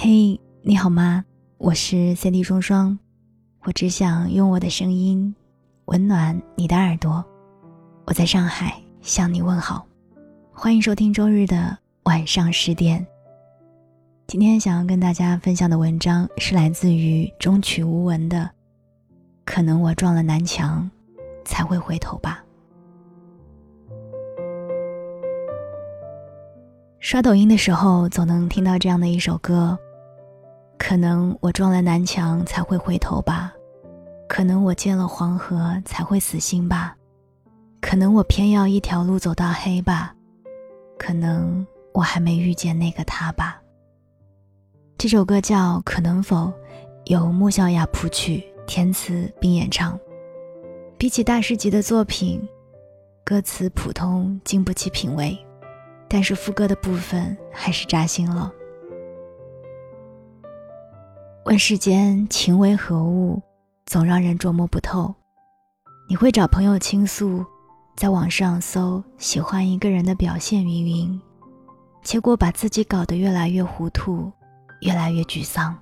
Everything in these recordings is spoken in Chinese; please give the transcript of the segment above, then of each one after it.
嘿，你好吗？我是 CD 双双，我只想用我的声音温暖你的耳朵。我在上海向你问好，欢迎收听周日的晚上十点。今天想要跟大家分享的文章是来自于中曲无闻的，可能我撞了南墙，才会回头吧。刷抖音的时候，总能听到这样的一首歌。可能我撞了南墙才会回头吧，可能我见了黄河才会死心吧，可能我偏要一条路走到黑吧，可能我还没遇见那个他吧。这首歌叫《可能否》，由穆小雅谱曲，填词并演唱。比起大师级的作品，歌词普通，经不起品味，但是副歌的部分还是扎心了。问世间情为何物，总让人捉摸不透。你会找朋友倾诉，在网上搜喜欢一个人的表现云云，结果把自己搞得越来越糊涂，越来越沮丧。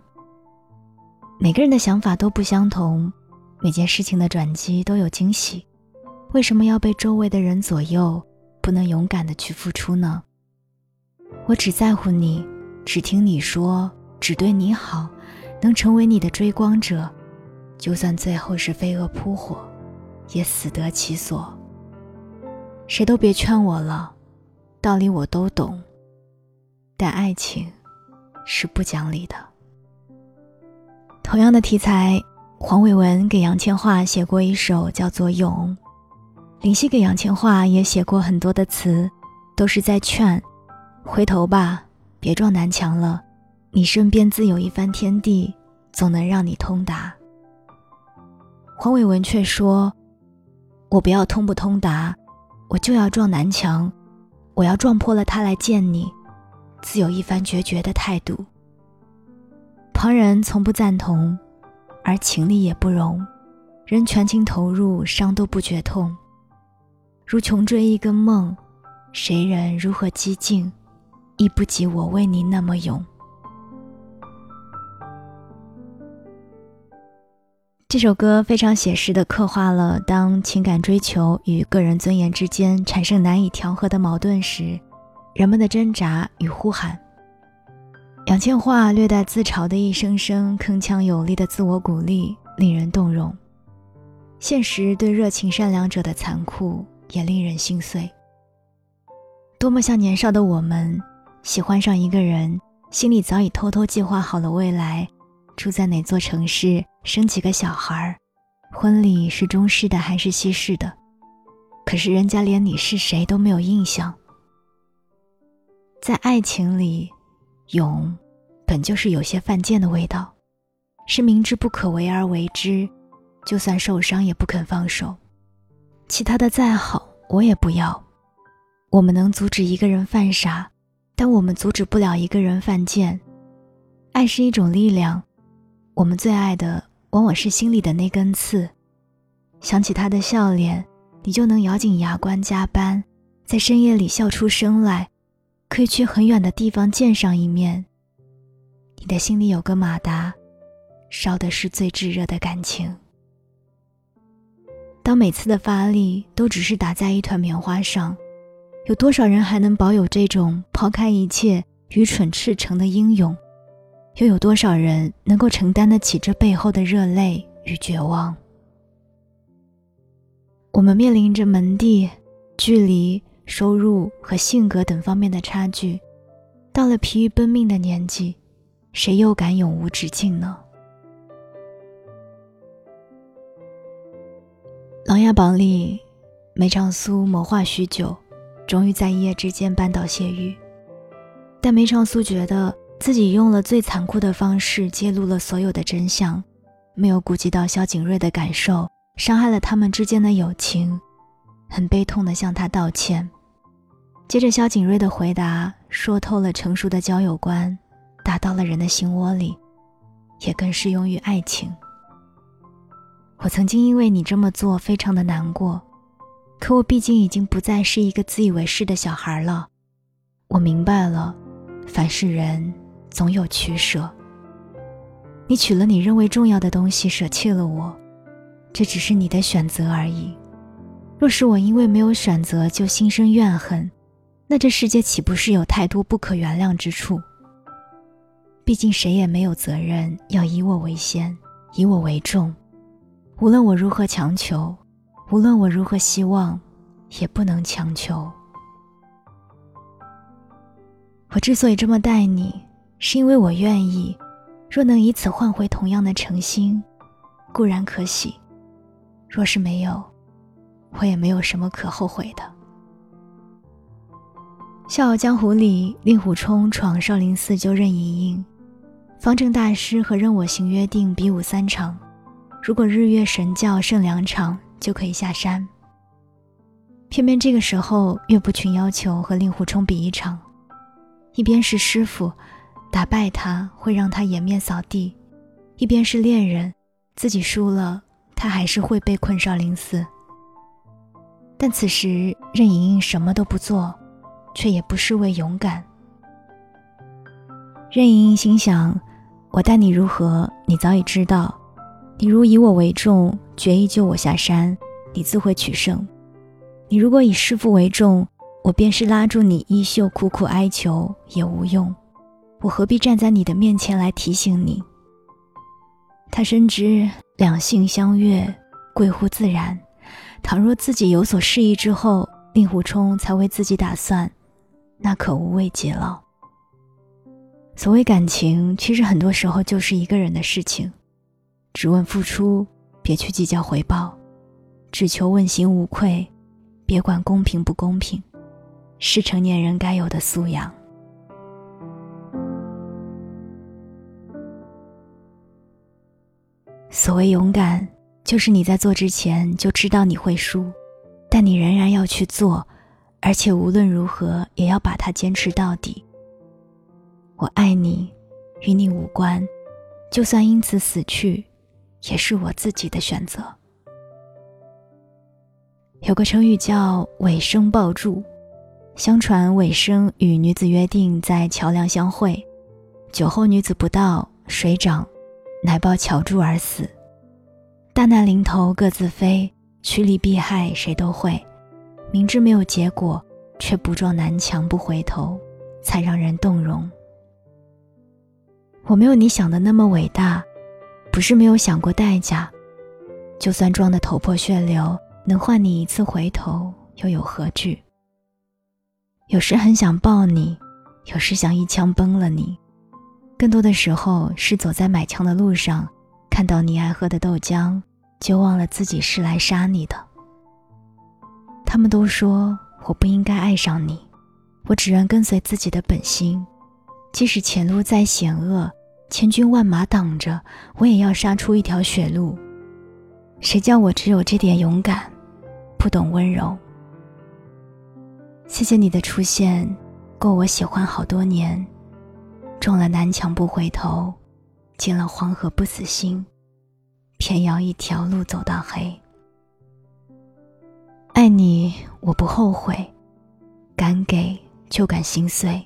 每个人的想法都不相同，每件事情的转机都有惊喜。为什么要被周围的人左右，不能勇敢的去付出呢？我只在乎你，只听你说，只对你好。能成为你的追光者，就算最后是飞蛾扑火，也死得其所。谁都别劝我了，道理我都懂，但爱情是不讲理的。同样的题材，黄伟文给杨千嬅写过一首叫做《勇》，林夕给杨千嬅也写过很多的词，都是在劝：回头吧，别撞南墙了。你身边自有一番天地，总能让你通达。黄伟文却说：“我不要通不通达，我就要撞南墙，我要撞破了它来见你，自有一番决绝的态度。”旁人从不赞同，而情理也不容，人全情投入，伤都不觉痛。如穷追一个梦，谁人如何激进，亦不及我为你那么勇。这首歌非常写实的刻画了当情感追求与个人尊严之间产生难以调和的矛盾时，人们的挣扎与呼喊。杨千嬅略带自嘲的一声声铿锵有力的自我鼓励，令人动容。现实对热情善良者的残酷也令人心碎。多么像年少的我们，喜欢上一个人，心里早已偷偷计划好了未来。住在哪座城市，生几个小孩儿，婚礼是中式的还是西式的？可是人家连你是谁都没有印象。在爱情里，勇本就是有些犯贱的味道，是明知不可为而为之，就算受伤也不肯放手。其他的再好，我也不要。我们能阻止一个人犯傻，但我们阻止不了一个人犯贱。爱是一种力量。我们最爱的往往是心里的那根刺，想起他的笑脸，你就能咬紧牙关加班，在深夜里笑出声来，可以去很远的地方见上一面。你的心里有个马达，烧的是最炙热的感情。当每次的发力都只是打在一团棉花上，有多少人还能保有这种抛开一切、愚蠢赤诚的英勇？又有多少人能够承担得起这背后的热泪与绝望？我们面临着门第、距离、收入和性格等方面的差距，到了疲于奔命的年纪，谁又敢永无止境呢？《琅琊榜》里，梅长苏谋划许久，终于在一夜之间扳倒谢玉，但梅长苏觉得。自己用了最残酷的方式揭露了所有的真相，没有顾及到萧景睿的感受，伤害了他们之间的友情，很悲痛地向他道歉。接着，萧景睿的回答说透了成熟的交友观，打到了人的心窝里，也更适用于爱情。我曾经因为你这么做非常的难过，可我毕竟已经不再是一个自以为是的小孩了。我明白了，凡是人。总有取舍。你取了你认为重要的东西，舍弃了我，这只是你的选择而已。若是我因为没有选择就心生怨恨，那这世界岂不是有太多不可原谅之处？毕竟谁也没有责任要以我为先，以我为重。无论我如何强求，无论我如何希望，也不能强求。我之所以这么待你，是因为我愿意。若能以此换回同样的诚心，固然可喜；若是没有，我也没有什么可后悔的。《笑傲江湖》里，令狐冲闯少林寺救任盈盈，方正大师和任我行约定比武三场，如果日月神教胜两场，就可以下山。偏偏这个时候，岳不群要求和令狐冲比一场。一边是师傅，打败他会让他颜面扫地；一边是恋人，自己输了，他还是会被困少林寺。但此时任盈盈什么都不做，却也不失为勇敢。任盈盈心想：我待你如何，你早已知道。你如以我为重，决意救我下山，你自会取胜；你如果以师傅为重，我便是拉住你衣袖，苦苦哀求也无用。我何必站在你的面前来提醒你？他深知两性相悦，贵乎自然。倘若自己有所示意之后，令狐冲才为自己打算，那可无谓劫牢。所谓感情，其实很多时候就是一个人的事情。只问付出，别去计较回报；只求问心无愧，别管公平不公平。是成年人该有的素养。所谓勇敢，就是你在做之前就知道你会输，但你仍然要去做，而且无论如何也要把它坚持到底。我爱你，与你无关，就算因此死去，也是我自己的选择。有个成语叫“尾生抱柱”。相传尾生与女子约定在桥梁相会，酒后女子不到，水涨，乃抱桥柱而死。大难临头各自飞，趋利避害谁都会。明知没有结果，却不撞南墙不回头，才让人动容。我没有你想的那么伟大，不是没有想过代价。就算撞得头破血流，能换你一次回头，又有何惧？有时很想抱你，有时想一枪崩了你，更多的时候是走在买枪的路上，看到你爱喝的豆浆，就忘了自己是来杀你的。他们都说我不应该爱上你，我只愿跟随自己的本心，即使前路再险恶，千军万马挡着，我也要杀出一条血路。谁叫我只有这点勇敢，不懂温柔。谢谢你的出现，够我喜欢好多年。撞了南墙不回头，进了黄河不死心，偏要一条路走到黑。爱你我不后悔，敢给就敢心碎。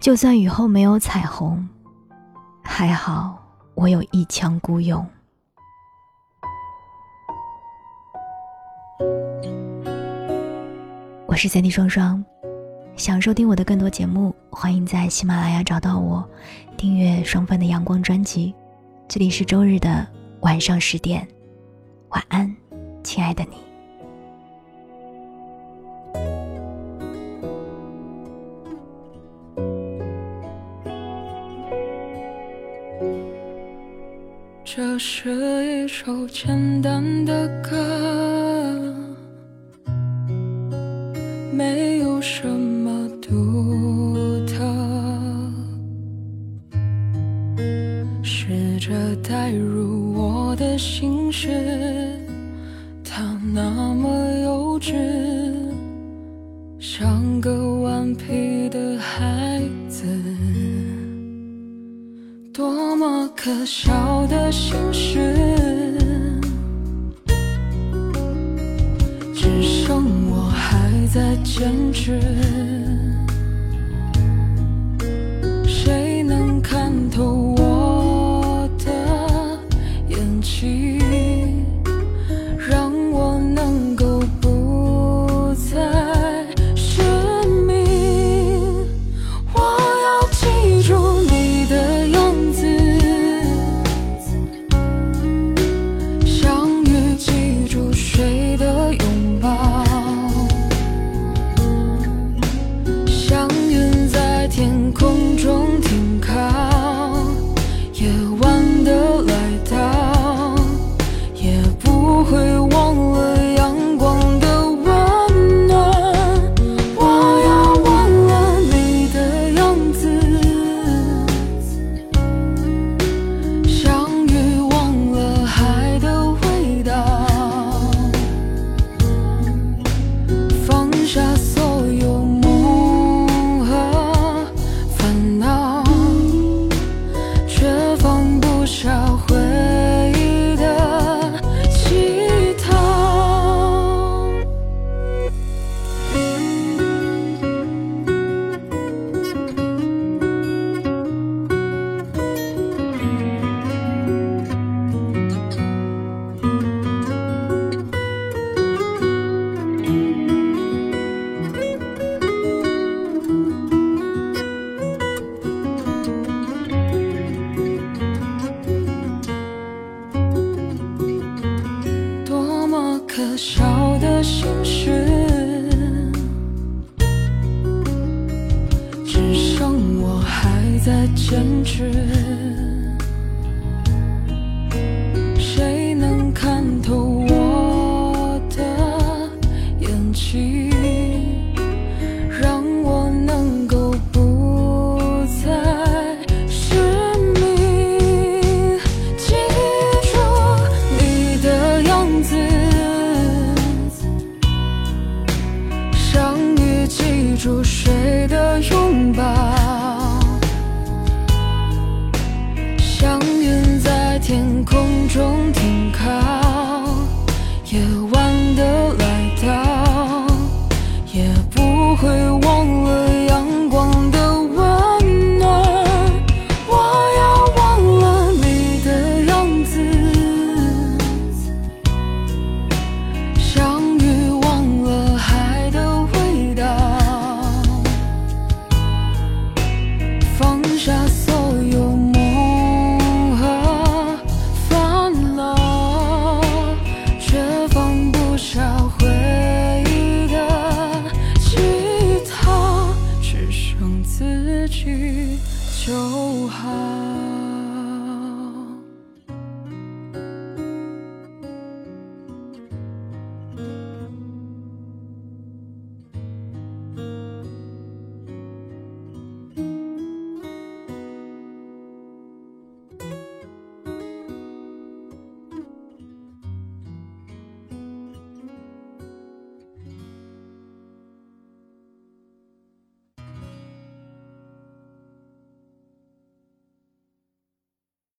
就算雨后没有彩虹，还好我有一腔孤勇。我是三 D 双双，想收听我的更多节目，欢迎在喜马拉雅找到我，订阅双份的阳光专辑。这里是周日的晚上十点，晚安，亲爱的你。这是一首简单的歌。可笑的心事。只剩我还在坚持，天空中停靠夜晚的来到也不会